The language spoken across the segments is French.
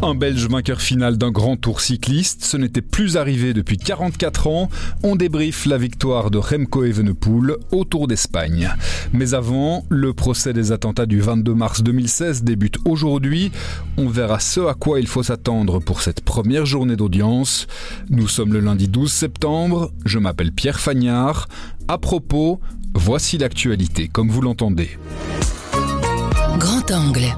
Un Belge vainqueur final d'un grand tour cycliste, ce n'était plus arrivé depuis 44 ans. On débriefe la victoire de Remco Evenepoel au Tour d'Espagne. Mais avant, le procès des attentats du 22 mars 2016 débute aujourd'hui. On verra ce à quoi il faut s'attendre pour cette première journée d'audience. Nous sommes le lundi 12 septembre. Je m'appelle Pierre Fagnard. À propos, voici l'actualité comme vous l'entendez. Grand angle.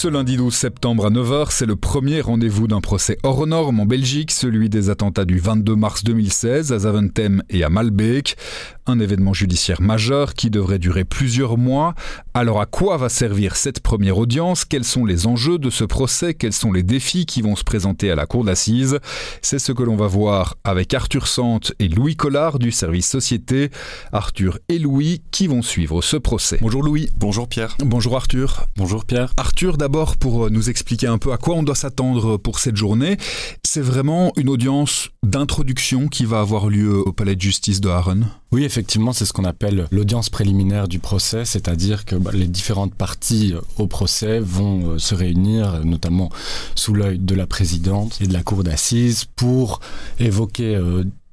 Ce lundi 12 septembre à 9h, c'est le premier rendez-vous d'un procès hors norme en Belgique, celui des attentats du 22 mars 2016 à Zaventem et à Malbeek. Un événement judiciaire majeur qui devrait durer plusieurs mois. Alors à quoi va servir cette première audience? Quels sont les enjeux de ce procès? Quels sont les défis qui vont se présenter à la cour d'assises? C'est ce que l'on va voir avec Arthur Sante et Louis Collard du service Société. Arthur et Louis qui vont suivre ce procès? Bonjour Louis. Bonjour Pierre. Bonjour Arthur. Bonjour Pierre. Arthur, d'abord pour nous expliquer un peu à quoi on doit s'attendre pour cette journée. C'est vraiment une audience d'introduction qui va avoir lieu au palais de justice de Haaren Oui, effectivement, c'est ce qu'on appelle l'audience préliminaire du procès, c'est-à-dire que bah, les différentes parties euh, au procès vont euh, se réunir, notamment sous l'œil de la présidente et de la cour d'assises, pour évoquer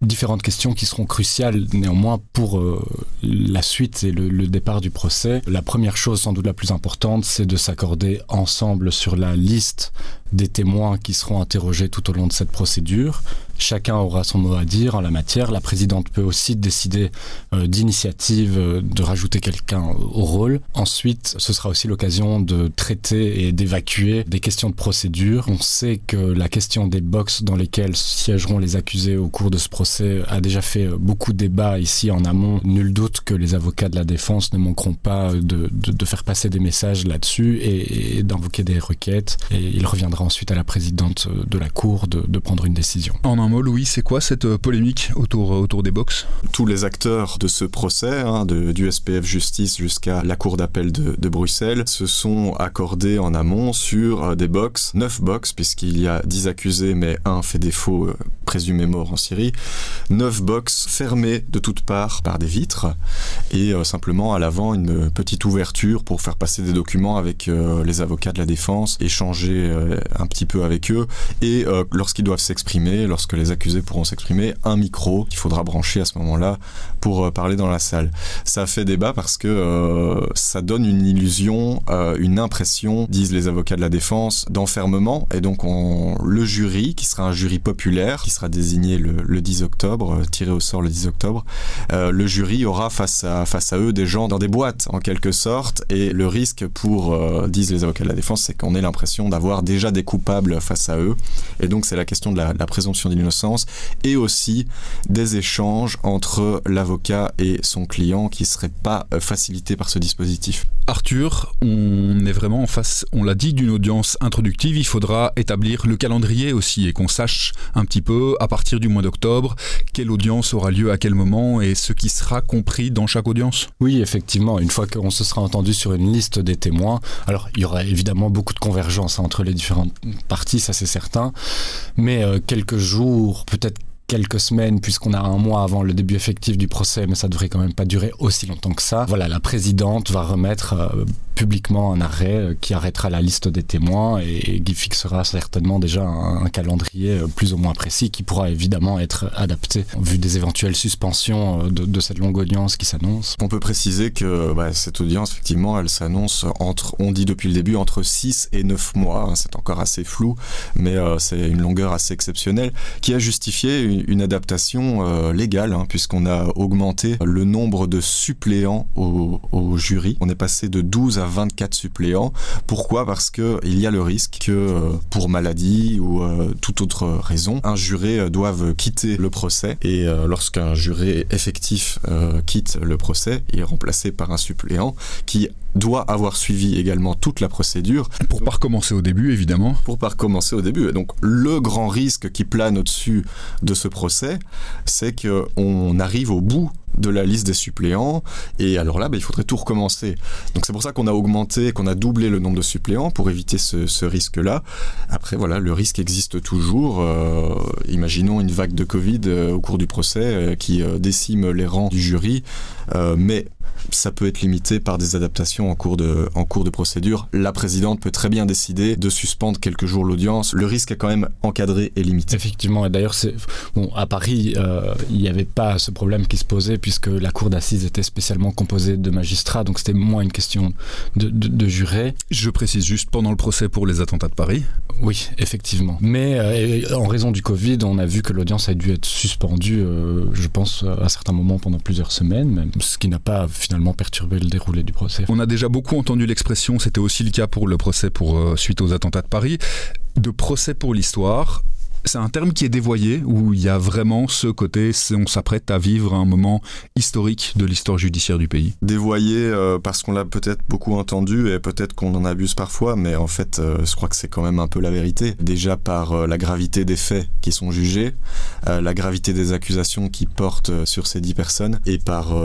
différentes questions qui seront cruciales néanmoins pour euh, la suite et le, départ du procès. La première chose, sans doute la plus importante, c'est de s'accorder ensemble sur la liste des témoins qui seront interrogés tout au long de cette procédure. Chacun aura son mot à dire en la matière. La présidente peut aussi décider euh, d'initiative euh, de rajouter quelqu'un au rôle. Ensuite, ce sera aussi l'occasion de traiter et d'évacuer des questions de procédure. On sait que la question des box dans lesquelles siégeront les accusés au cours de ce procès a déjà fait euh, beaucoup de débats ici en amont. Nul doute que les avocats de la défense ne manqueront pas de, de, de faire passer des messages là-dessus et, et d'invoquer des requêtes. Et il reviendra ensuite à la présidente de la Cour de, de prendre une décision. En un mot, Louis, c'est quoi cette euh, polémique autour, autour des box? Tous les acteurs de ce procès, hein, de, du SPF Justice jusqu'à la Cour d'appel de, de, Bruxelles, se sont accordés en amont sur euh, des box, 9 box, puisqu'il y a 10 accusés, mais un fait défaut euh, présumé mort en Syrie, 9 box fermées de toutes parts par des vitres, et euh, simplement à l'avant une petite ouverture pour faire passer des documents avec euh, les avocats de la défense, échanger euh, un petit peu avec eux, et euh, lorsqu'ils doivent s'exprimer, lorsque les accusés pourront s'exprimer, un micro qu'il faudra brancher à ce moment-là pour euh, parler dans la salle. Ça fait débat parce que euh, ça donne une illusion, une impression, disent les avocats de la défense, d'enfermement, et donc on, le jury, qui sera un jury populaire, qui sera désigné le, le 10 octobre, tiré au sort le 10 octobre, le jury aura face à, face à eux des gens dans des boîtes, en quelque sorte, et le risque pour, disent les avocats de la défense, c'est qu'on ait l'impression d'avoir déjà des coupables face à eux, et donc c'est la question de la, la présomption d'innocence, et aussi des échanges entre l'avocat et son client qui ne serait pas euh, facilité par ce dispositif. Arthur, on est vraiment en face, on l'a dit, d'une audience introductive. Il faudra établir le calendrier aussi et qu'on sache un petit peu à partir du mois d'octobre quelle audience aura lieu à quel moment et ce qui sera compris dans chaque audience. Oui, effectivement, une fois qu'on se sera entendu sur une liste des témoins, alors il y aura évidemment beaucoup de convergence entre les parties, ça c'est certain, mais euh, quelques jours, peut-être quelques semaines puisqu'on a un mois avant le début effectif du procès mais ça devrait quand même pas durer aussi longtemps que ça voilà la présidente va remettre euh, publiquement un arrêt euh, qui arrêtera la liste des témoins et qui fixera certainement déjà un, calendrier euh, plus ou moins précis qui pourra évidemment être adapté vu des éventuelles suspensions de, cette longue audience qui s'annonce. On peut préciser que bah, cette audience effectivement elle s'annonce entre on dit depuis le début entre 6 et 9 mois, c'est encore assez flou mais c'est une longueur assez exceptionnelle qui a justifié une, une adaptation euh, légale hein, puisqu'on a augmenté le nombre de suppléants au, jury. On est passé de 12 à 24 suppléants. Pourquoi? Parce que il y a le risque que euh, pour maladie ou euh, toute autre raison, un juré doive quitter le procès et lorsqu'un juré effectif quitte le procès, il est remplacé par un suppléant qui doit avoir suivi également toute la procédure. Pour pas recommencer au début, évidemment. Pour pas recommencer au début. Donc le grand risque qui plane au-dessus de ce procès, c'est qu'on arrive au bout de la liste des suppléants. Et alors là, bah, il faudrait tout recommencer. Donc c'est pour ça qu'on a augmenté, qu'on a doublé le nombre de suppléants pour éviter ce, risque-là. Après, voilà, le risque existe toujours. Euh, imaginons une vague de Covid euh, au cours du procès euh, qui décime les rangs du jury. mais ça peut être limité par des adaptations en cours de, en cours de procédure. La présidente peut très bien décider de suspendre quelques jours l'audience. Le risque est quand même encadré et limité. Effectivement, et d'ailleurs, c'est bon à Paris, il n'y avait pas ce problème qui se posait puisque la cour d'assises était spécialement composée de magistrats, donc c'était moins une question de, de, jurés. Je précise juste pendant le procès pour les attentats de Paris. Oui, effectivement. Mais euh, en raison du Covid, on a vu que l'audience a dû être suspendue, euh, je pense, à certains moments pendant plusieurs semaines, même, ce qui n'a pas finalement perturbé le déroulé du procès. On a déjà beaucoup entendu l'expression, c'était aussi le cas pour le procès pour, euh, suite aux attentats de Paris, de procès pour l'histoire c'est un terme qui est dévoyé, où il y a vraiment ce côté, on s'apprête à vivre un moment historique de l'histoire judiciaire du pays. Dévoyé euh, parce qu'on l'a peut-être beaucoup entendu et peut-être qu'on en abuse parfois, mais en fait, euh, je crois que c'est quand même un peu la vérité. Déjà par euh, la gravité des faits qui sont jugés, la gravité des accusations qui portent sur ces dix personnes et par,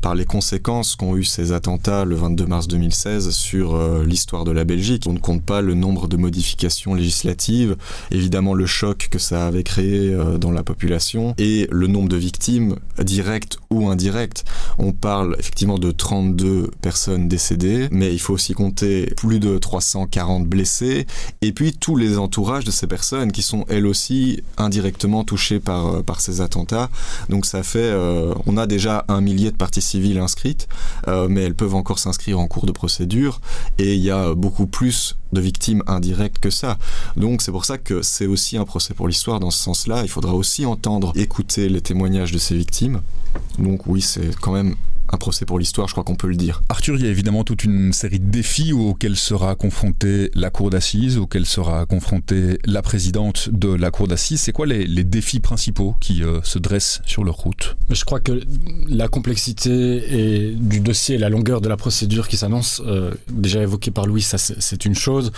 par les conséquences qu'ont eu ces attentats le 22 mars 2016 sur l'histoire de la Belgique. On ne compte pas le nombre de modifications législatives, évidemment le choc que ça avait créé euh, dans la population et le nombre de victimes directes ou indirectes. On parle effectivement de 32 personnes décédées, mais il faut aussi compter plus de 340 blessés et puis tous les entourages de ces personnes qui sont elles aussi indirectement touchées par, euh, par ces attentats. Donc ça fait, euh, on a déjà un millier de parties civiles inscrites, mais elles peuvent encore s'inscrire en cours de procédure et il y a beaucoup plus de victimes indirectes que ça. Donc c'est pour ça que c'est aussi un pour l'histoire dans ce sens-là. Il faudra aussi entendre, écouter les témoignages de ces victimes. Donc oui, c'est quand même un procès pour l'histoire, je crois qu'on peut le dire. Arthur, il y a évidemment toute une série de défis auxquels sera confrontée la cour d'assises, auxquels sera confrontée la présidente de la cour d'assises. C'est quoi les, défis principaux qui euh, se dressent sur leur route? Je crois que la complexité et du dossier et la longueur de la procédure qui s'annonce, euh, déjà évoquée par Louis, ça c'est une chose.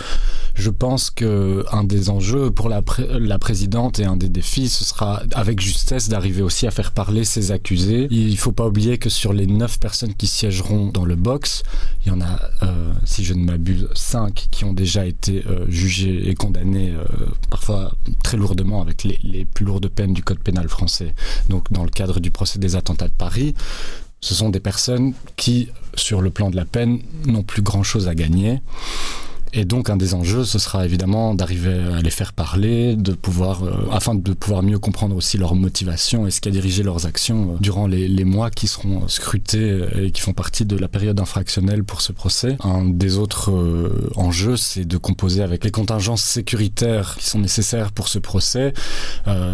Je pense que un des enjeux pour la, la présidente et un des défis, ce sera avec justesse d'arriver aussi à faire parler ses accusés. Il ne faut pas oublier que sur les neuf personnes qui siégeront dans le box. Il y en a, euh, si je ne m'abuse, cinq qui ont déjà été euh, jugés et condamnés, euh, parfois très lourdement, avec les, les plus lourdes peines du Code pénal français. Donc, dans le cadre du procès des attentats de Paris, ce sont des personnes qui, sur le plan de la peine, n'ont plus grand-chose à gagner. Et donc un des enjeux, ce sera évidemment d'arriver à les faire parler, de pouvoir, euh, afin de pouvoir mieux comprendre aussi leur motivation et ce qui a dirigé leurs actions euh, durant les, les, mois qui seront scrutés euh, et qui font partie de la période infractionnelle pour ce procès. Un des autres enjeux, c'est de composer avec les contingences sécuritaires qui sont nécessaires pour ce procès.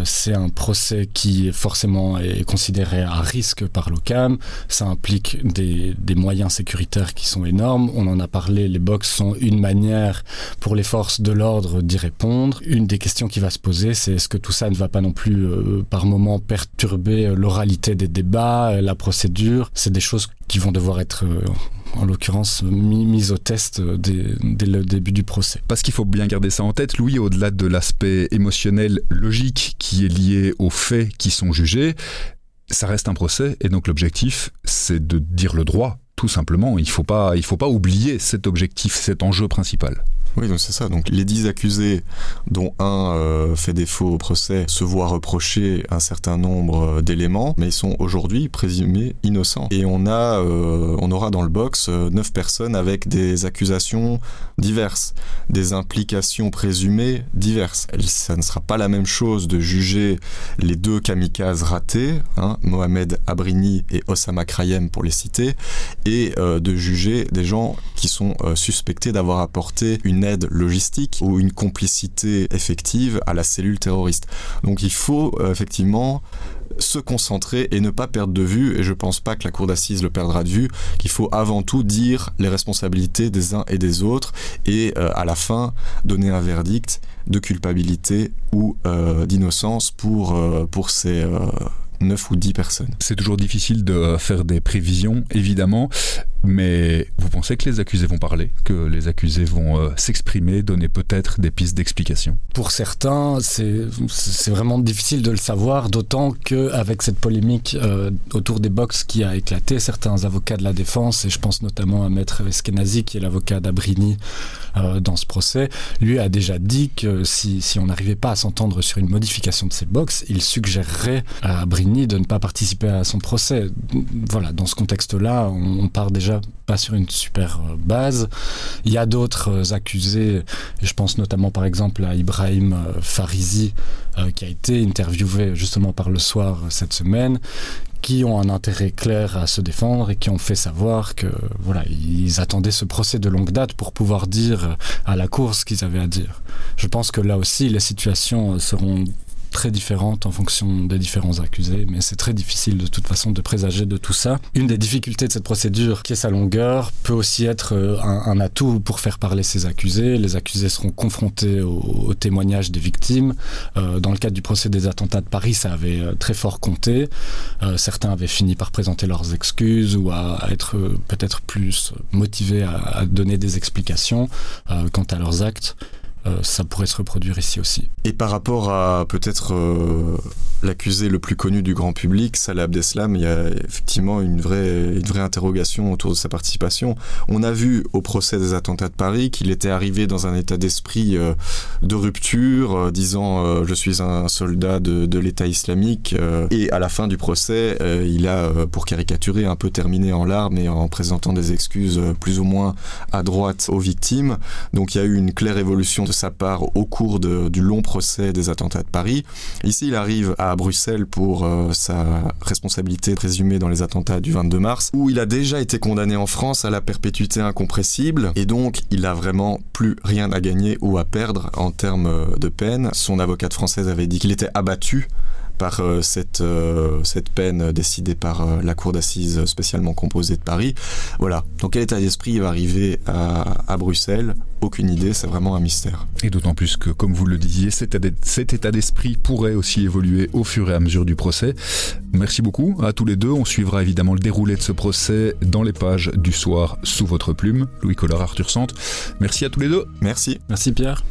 c'est un procès qui forcément est considéré à risque par l'OCAM. Ça implique des, des moyens sécuritaires qui sont énormes. On en a parlé, les box sont une manière pour les forces de l'ordre d'y répondre. Une des questions qui va se poser, c'est est-ce que tout ça ne va pas non plus euh, par moment perturber euh, l'oralité des débats, euh, la procédure? C'est des choses qui vont devoir être en l'occurrence mises au test dès, le début du procès. Parce qu'il faut bien garder ça en tête, Louis, au-delà de l'aspect émotionnel, logique qui est lié aux faits qui sont jugés, ça reste un procès et donc l'objectif c'est de dire le droit tout simplement. Il ne faut, pas, faut pas oublier cet objectif, cet enjeu principal. Oui, c'est ça. Donc les dix accusés, dont un euh, fait défaut au procès, se voient reprocher un certain nombre euh, d'éléments, mais ils sont aujourd'hui présumés innocents. Et on a, euh, on aura dans le box neuf personnes avec des accusations diverses, des implications présumées diverses. Ça ne sera pas la même chose de juger les deux kamikazes ratés, hein, Mohamed Abrini et Osama Krayem pour les citer, et de juger des gens qui sont suspectés d'avoir apporté une logistique ou une complicité effective à la cellule terroriste. Donc il faut euh, effectivement se concentrer et ne pas perdre de vue, et je pense pas que la cour d'assises le perdra de vue, qu'il faut avant tout dire les responsabilités des uns et des autres, et euh, à la fin donner un verdict de culpabilité ou euh, d'innocence pour, pour ces 9 ou 10 personnes. C'est toujours difficile de faire des prévisions, évidemment. Mais vous pensez que les accusés vont parler, que les accusés vont euh, s'exprimer, donner peut-être des pistes d'explication? Pour certains, c'est vraiment difficile de le savoir, d'autant qu'avec cette polémique euh, autour des box qui a éclaté, certains avocats de la défense, et je pense notamment à Maître Eskenazi, qui est l'avocat d'Abrini euh, dans ce procès, lui a déjà dit que si, si on n'arrivait pas à s'entendre sur une modification de ces box, il suggérerait à Abrini de ne pas participer à son procès. Voilà, dans ce contexte-là, on, on part déjà pas sur une super euh, base. Il y a d'autres euh, accusés, je pense notamment par exemple à Ibrahim euh, Farizi, qui a été interviewé justement par le soir cette semaine, qui ont un intérêt clair à se défendre et qui ont fait savoir que voilà ils attendaient ce procès de longue date pour pouvoir dire à la cour ce qu'ils avaient à dire. Je pense que là aussi les situations seront très différentes en fonction des différents accusés, mais c'est très difficile de toute façon de présager de tout ça. Une des difficultés de cette procédure, qui est sa longueur, peut aussi être euh, un, atout pour faire parler ces accusés. Les accusés seront confrontés aux, aux témoignages des victimes. Euh, dans le cadre du procès des attentats de Paris, ça avait euh, très fort compté. Certains avaient fini par présenter leurs excuses ou à, être peut-être plus motivés à, donner des explications quant à leurs actes. Euh, ça pourrait se reproduire ici aussi. Et par rapport à peut-être euh, l'accusé le plus connu du grand public, Salah Abdeslam, il y a effectivement une vraie, une vraie interrogation autour de sa participation. On a vu au procès des attentats de Paris qu'il était arrivé dans un état d'esprit euh, de rupture, disant je suis un soldat de, l'État islamique. Et à la fin du procès, il a, pour caricaturer, un peu terminé en larmes et en présentant des excuses plus ou moins à droite aux victimes. Donc il y a eu une claire évolution de sa part au cours du long procès des attentats de Paris. Ici, il arrive à Bruxelles pour euh, sa responsabilité présumée dans les attentats du 22 mars, où il a déjà été condamné en France à la perpétuité incompressible, et donc il a vraiment plus rien à gagner ou à perdre en termes de peine. Son avocate française avait dit qu'il était abattu par euh, cette, euh, cette peine décidée par la cour d'assises spécialement composée de Paris. Voilà. Dans quel état d'esprit il va arriver à Bruxelles? Aucune idée, c'est vraiment un mystère. Et d'autant plus que, comme vous le disiez, cet état d'esprit pourrait aussi évoluer au fur et à mesure du procès. Merci beaucoup à tous les deux. On suivra évidemment le déroulé de ce procès dans les pages du soir sous votre plume. Louis Collard, Arthur Sante. Merci à tous les deux. Merci. Merci Pierre.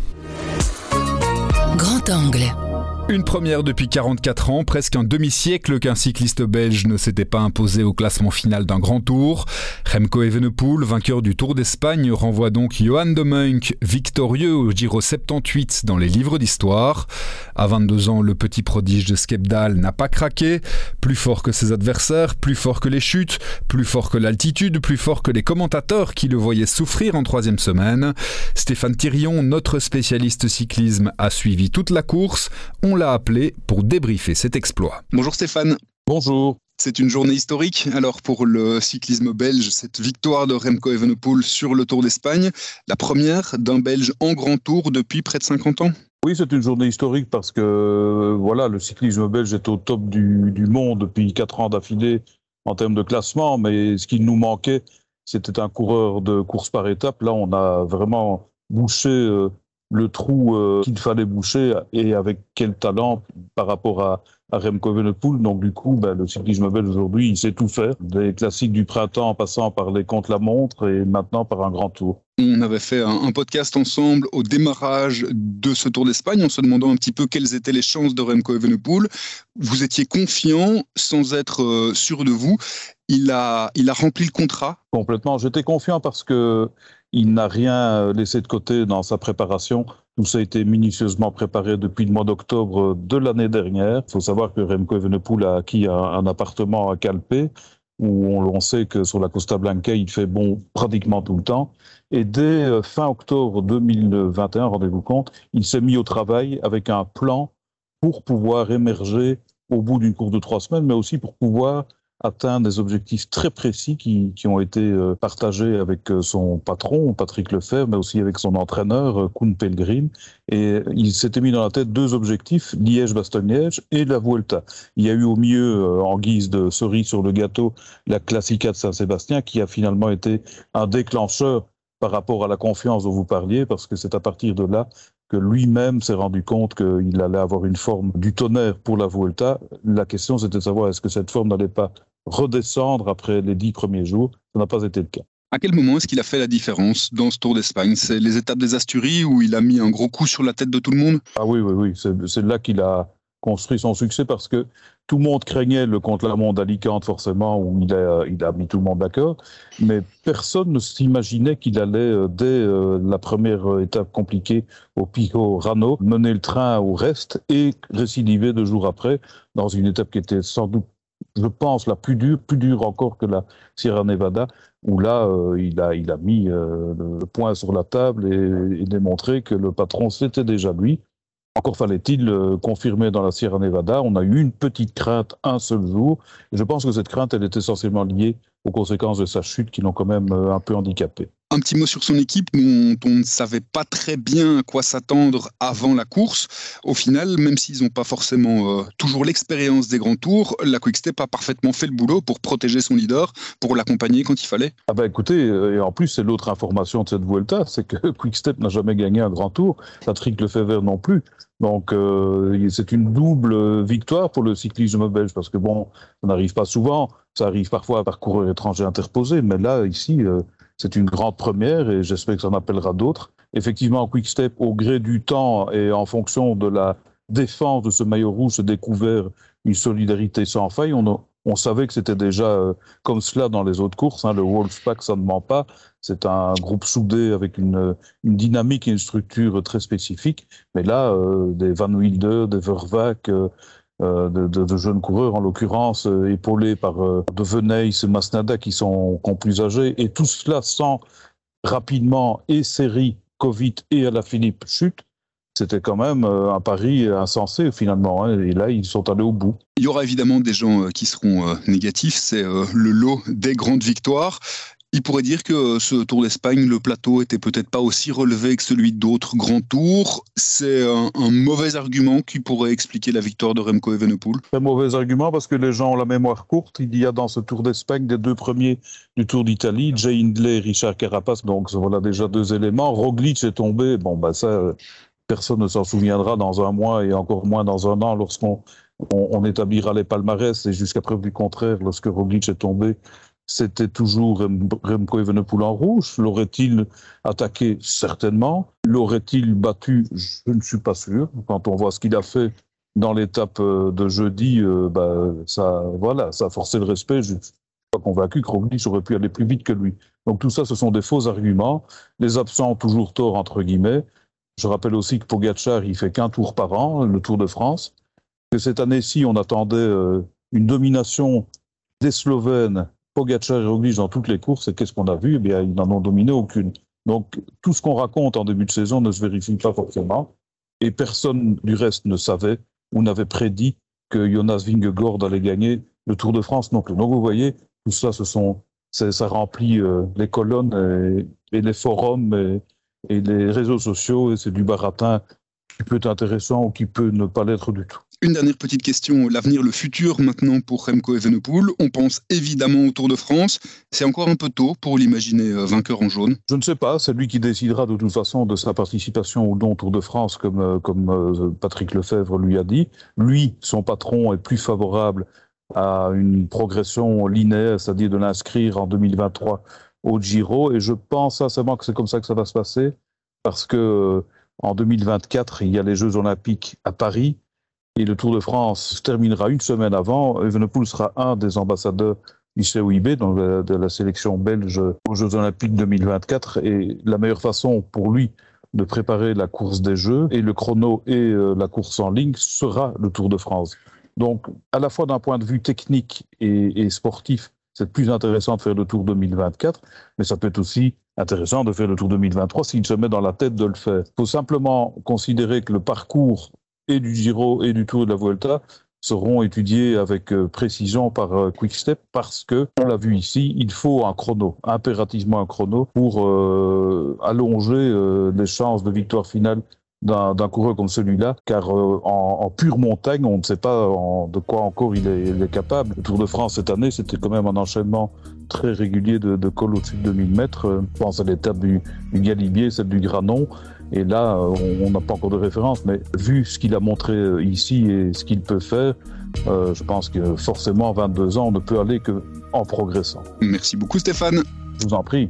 Grand angle. Une première depuis 44 ans, presque un demi-siècle qu'un cycliste belge ne s'était pas imposé au classement final d'un grand tour. Remco Evenepoel, vainqueur du Tour d'Espagne, renvoie donc Johan de Munk victorieux au Giro 78 dans les livres d'histoire. À 22 ans, le petit prodige de Skepdal n'a pas craqué. Plus fort que ses adversaires, plus fort que les chutes, plus fort que l'altitude, plus fort que les commentateurs qui le voyaient souffrir en troisième semaine. Stéphane Thirion, notre spécialiste cyclisme, a suivi toute la course. L'a appelé pour débriefer cet exploit. Bonjour Stéphane. Bonjour. C'est une journée historique alors pour le cyclisme belge, cette victoire de Remco Evenepoel sur le Tour d'Espagne, la première d'un Belge en grand tour depuis près de 50 ans. Oui, c'est une journée historique parce que voilà, le cyclisme belge est au top du, du monde depuis quatre ans d'affilée en termes de classement, mais ce qui nous manquait, c'était un coureur de course par étapes. Là, on a vraiment bouché euh, le trou euh, qu'il fallait boucher et avec quel talent par rapport à, à Remco Evenepoel. Donc du coup, ben, le cyclisme belge aujourd'hui, il sait tout faire. Des classiques du printemps en passant par les contre-la-montre et maintenant par un grand tour. On avait fait un, un, podcast ensemble au démarrage de ce Tour d'Espagne en se demandant un petit peu quelles étaient les chances de Remco Evenepoel. Vous étiez confiant sans être euh, sûr de vous. Il a, il a rempli le contrat. Complètement. J'étais confiant parce que il n'a rien laissé de côté dans sa préparation. Tout ça a été minutieusement préparé depuis le mois d'octobre de l'année dernière. Il faut savoir que Remco Evenepoel a acquis un, un appartement à Calpe, où on, on, sait que sur la Costa Blanca, il fait bon pratiquement tout le temps. Et dès fin octobre 2021, rendez-vous compte, il s'est mis au travail avec un plan pour pouvoir émerger au bout d'une course de trois semaines, mais aussi pour pouvoir atteint des objectifs très précis qui, qui ont été euh, partagés avec euh, son patron, Patrick Lefebvre, mais aussi avec son entraîneur, euh, Kuhn Pelgrim. Et il s'était mis dans la tête deux objectifs, Liège-Bastogne-Liège et la Vuelta. Il y a eu au milieu, en guise de cerise sur le gâteau, la Classica de Saint-Sébastien, qui a finalement été un déclencheur par rapport à la confiance dont vous parliez, parce que c'est à partir de là que lui-même s'est rendu compte qu'il allait avoir une forme du tonnerre pour la Vuelta. La question, c'était de savoir est-ce que cette forme n'allait pas redescendre après les dix premiers jours. Ça n'a pas été le cas. À quel moment est-ce qu'il a fait la différence dans ce Tour d'Espagne? C'est les étapes des Asturies où il a mis un gros coup sur la tête de tout le monde? Ah oui, oui, oui. C'est là qu'il a construit son succès parce que tout le monde craignait le contre-la-montre d'Alicante, forcément, où il a, il a mis tout le monde d'accord. Mais personne ne s'imaginait qu'il allait, euh, dès euh, la première étape compliquée au Pico Rano, mener le train au reste et récidiver deux jours après dans une étape qui était sans doute je pense, la plus dure, plus dure encore que la Sierra Nevada, où là, euh, il, a, il a mis euh, le point sur la table et, démontré que le patron, c'était déjà lui. Encore fallait-il euh, confirmer dans la Sierra Nevada. On a eu une petite crainte un seul jour. Et je pense que cette crainte, elle est essentiellement liée aux conséquences de sa chute qui l'ont quand même un peu handicapé. Un petit mot sur son équipe, dont on ne savait pas très bien à quoi s'attendre avant la course. Au final, même s'ils n'ont pas forcément euh, toujours l'expérience des grands tours, la Quickstep a parfaitement fait le boulot pour protéger son leader, pour l'accompagner quand il fallait. Ah bah écoutez, et en plus c'est l'autre information de cette Vuelta, c'est que Quickstep n'a jamais gagné un grand tour, Patrick Lefebvre non plus. Donc euh, c'est une double victoire pour le cyclisme belge parce que bon, ça n'arrive pas souvent, ça arrive parfois à parcours étranger interposé, mais là ici. Euh, c'est une grande première et j'espère que ça en appellera d'autres. Effectivement, Quickstep, au gré du temps et en fonction de la défense de ce maillot rouge, s'est découvert une solidarité sans faille. On, savait que c'était déjà euh, comme cela dans les autres courses. Hein. Le Wolfpack, ça ne ment pas. C'est un groupe soudé avec une, dynamique et une structure très spécifique. Mais là, euh, des Van Wilder, des Vervac, de, de, jeunes coureurs, en l'occurrence euh, épaulés par euh, De Veneis Masnada qui sont, plus âgés, et tout cela sans rapidement et série Covid et à la Philippe chute, c'était quand même un pari insensé finalement. Hein, et là, ils sont allés au bout. Il y aura évidemment des gens qui seront négatifs, c'est le lot des grandes victoires. Il pourrait dire que ce Tour d'Espagne, le plateau était peut-être pas aussi relevé que celui d'autres grands tours. C'est un, mauvais argument qui pourrait expliquer la victoire de Remco Evenepoel. Un mauvais argument parce que les gens ont la mémoire courte. Il y a dans ce Tour d'Espagne des deux premiers du Tour d'Italie, Jay Hindley et Richard Carapace. Donc voilà déjà deux éléments. Roglic est tombé. Bon, bah ça, personne ne s'en souviendra dans un mois et encore moins dans un an lorsqu'on on, on établira les palmarès. Et jusqu'à preuve du contraire, lorsque Roglic est tombé, c'était toujours Remco Evenepoel en rouge. L'aurait-il attaqué? Certainement. L'aurait-il battu? Je ne suis pas sûr. Quand on voit ce qu'il a fait dans l'étape de jeudi, euh, bah, ça, voilà, ça a forcé le respect. Je ne suis pas convaincu que Roglic aurait pu aller plus vite que lui. Donc tout ça, ce sont des faux arguments. Les absents ont toujours tort, entre guillemets. Je rappelle aussi que Pogacar, il fait qu'un tour par an, le Tour de France. Que cette année-ci, on attendait euh, une domination des Slovènes Pogacar et Roglic dans toutes les courses, et qu'est-ce qu'on a vu? Eh bien, ils n'en ont dominé aucune. Donc, tout ce qu'on raconte en début de saison ne se vérifie pas forcément, et personne du reste ne savait ou n'avait prédit que Jonas Vingegaard allait gagner le Tour de France non plus. Donc, vous voyez, tout ça, ce sont, ça remplit euh, les colonnes et, les forums et, et, les réseaux sociaux, et c'est du baratin peut être intéressant ou qui peut ne pas l'être du tout. Une dernière petite question, l'avenir, le futur maintenant pour Remco Evenepoel. On pense évidemment au Tour de France. C'est encore un peu tôt pour l'imaginer vainqueur en jaune. Je ne sais pas, c'est lui qui décidera de toute façon de sa participation au non Tour de France, comme, comme Patrick Lefebvre lui a dit. Lui, son patron, est plus favorable à une progression linéaire, c'est-à-dire de l'inscrire en 2023 au Giro. Et je pense sincèrement que c'est comme ça que ça va se passer, parce que en 2024, il y a les Jeux Olympiques à Paris et le Tour de France se terminera une semaine avant. Evenepoel sera un des ambassadeurs du COIB, donc de la sélection belge aux Jeux Olympiques 2024. Et la meilleure façon pour lui de préparer la course des Jeux et le chrono et la course en ligne sera le Tour de France. Donc, à la fois d'un point de vue technique et, et sportif, c'est plus intéressant de faire le Tour 2024, mais ça peut être aussi intéressant de faire le Tour 2023 s'il se met dans la tête de le faire. Il faut simplement considérer que le parcours et du Giro et du Tour de la Vuelta seront étudiés avec précision par Quickstep parce que, on l'a vu ici, il faut un chrono, impérativement un chrono pour euh, allonger euh, les chances de victoire finale d'un coureur comme celui-là, car euh, en, pure montagne, on ne sait pas de quoi encore il est, il est, capable. Le Tour de France cette année, c'était quand même un enchaînement très régulier de, de col au-dessus de 2000 mètres. Je pense à l'étape du, du Galibier, celle du Granon. Et là, on n'a pas encore de référence, mais vu ce qu'il a montré ici et ce qu'il peut faire, je pense que forcément, à 22 ans, on ne peut aller que en progressant. Merci beaucoup Stéphane. Je vous en prie.